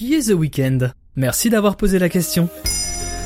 Qui est The Weeknd Merci d'avoir posé la question.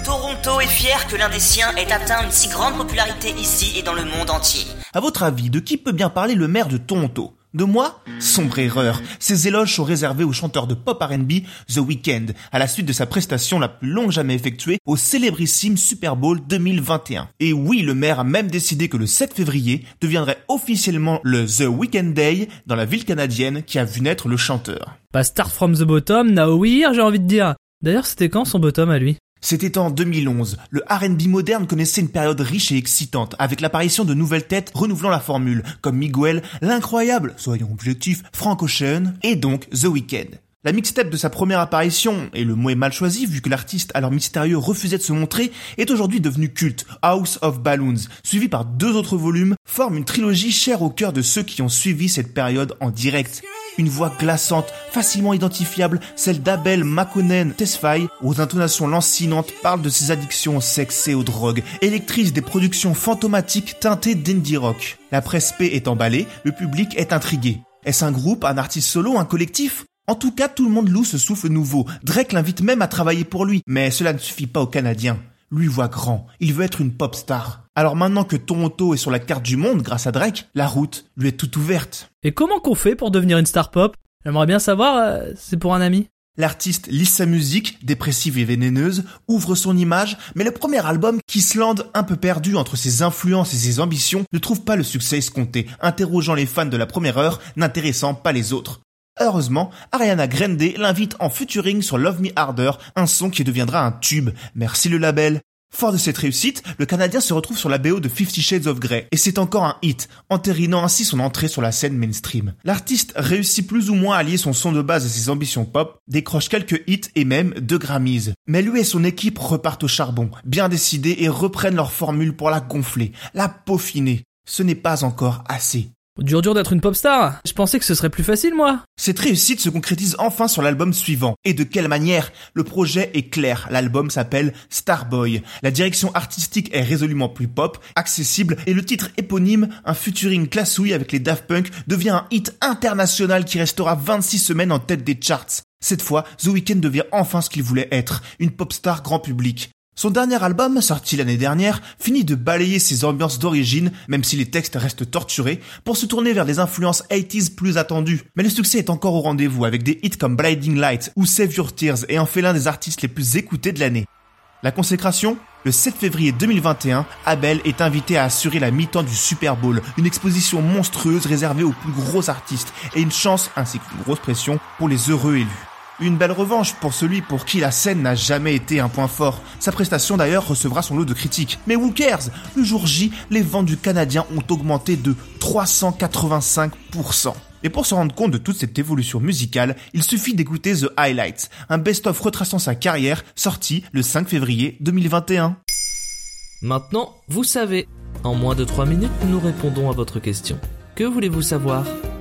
Toronto est fier que l'un des siens ait atteint une si grande popularité ici et dans le monde entier. À votre avis, de qui peut bien parler le maire de Toronto? De moi Sombre erreur. Ces éloges sont réservés au chanteur de pop R&B The Weeknd, à la suite de sa prestation la plus longue jamais effectuée au célébrissime Super Bowl 2021. Et oui, le maire a même décidé que le 7 février deviendrait officiellement le The Weekend Day dans la ville canadienne qui a vu naître le chanteur. Bah start from the bottom, now j'ai envie de dire. D'ailleurs, c'était quand son bottom à lui? C'était en 2011. Le R&B moderne connaissait une période riche et excitante, avec l'apparition de nouvelles têtes renouvelant la formule, comme Miguel, l'incroyable, soyons objectifs, Frank Ocean, et donc The Weeknd. La mixtape de sa première apparition, et le mot est mal choisi vu que l'artiste alors mystérieux refusait de se montrer, est aujourd'hui devenu culte, House of Balloons, suivi par deux autres volumes, forme une trilogie chère au cœur de ceux qui ont suivi cette période en direct. Une voix glaçante, facilement identifiable, celle d'Abel Makonnen Tesfaye, aux intonations lancinantes, parle de ses addictions au sexe et aux drogues, électrice des productions fantomatiques teintées d'indie rock. La presse P est emballée, le public est intrigué. Est-ce un groupe, un artiste solo, un collectif? En tout cas, tout le monde loue ce souffle nouveau. Drake l'invite même à travailler pour lui. Mais cela ne suffit pas aux Canadiens. Lui voit grand. Il veut être une pop star. Alors maintenant que Toronto est sur la carte du monde grâce à Drake, la route lui est toute ouverte. Et comment qu'on fait pour devenir une star pop? J'aimerais bien savoir, euh, c'est pour un ami. L'artiste lit sa musique, dépressive et vénéneuse, ouvre son image, mais le premier album, Kissland, un peu perdu entre ses influences et ses ambitions, ne trouve pas le succès escompté, interrogeant les fans de la première heure, n'intéressant pas les autres. Heureusement, Ariana Grande l'invite en featuring sur Love Me Harder, un son qui deviendra un tube. Merci le label. Fort de cette réussite, le Canadien se retrouve sur la BO de Fifty Shades of Grey, et c'est encore un hit, entérinant ainsi son entrée sur la scène mainstream. L'artiste réussit plus ou moins à lier son son de base et ses ambitions pop, décroche quelques hits et même deux Grammys. Mais lui et son équipe repartent au charbon, bien décidés et reprennent leur formule pour la gonfler, la peaufiner. Ce n'est pas encore assez. Dur dur d'être une pop star. Je pensais que ce serait plus facile, moi. Cette réussite se concrétise enfin sur l'album suivant. Et de quelle manière? Le projet est clair. L'album s'appelle Starboy. La direction artistique est résolument plus pop, accessible, et le titre éponyme, un futuring classouille avec les Daft Punk, devient un hit international qui restera 26 semaines en tête des charts. Cette fois, The Weeknd devient enfin ce qu'il voulait être, une pop star grand public. Son dernier album, sorti l'année dernière, finit de balayer ses ambiances d'origine, même si les textes restent torturés, pour se tourner vers des influences 80s plus attendues. Mais le succès est encore au rendez-vous avec des hits comme Blinding Light ou Save Your Tears et en fait l'un des artistes les plus écoutés de l'année. La consécration le 7 février 2021, Abel est invité à assurer la mi-temps du Super Bowl, une exposition monstrueuse réservée aux plus gros artistes et une chance ainsi qu'une grosse pression pour les heureux élus. Une belle revanche pour celui pour qui la scène n'a jamais été un point fort. Sa prestation d'ailleurs recevra son lot de critiques. Mais who cares? Le jour J, les ventes du Canadien ont augmenté de 385%. Et pour se rendre compte de toute cette évolution musicale, il suffit d'écouter The Highlights, un best-of retraçant sa carrière, sorti le 5 février 2021. Maintenant, vous savez. En moins de 3 minutes, nous répondons à votre question. Que voulez-vous savoir?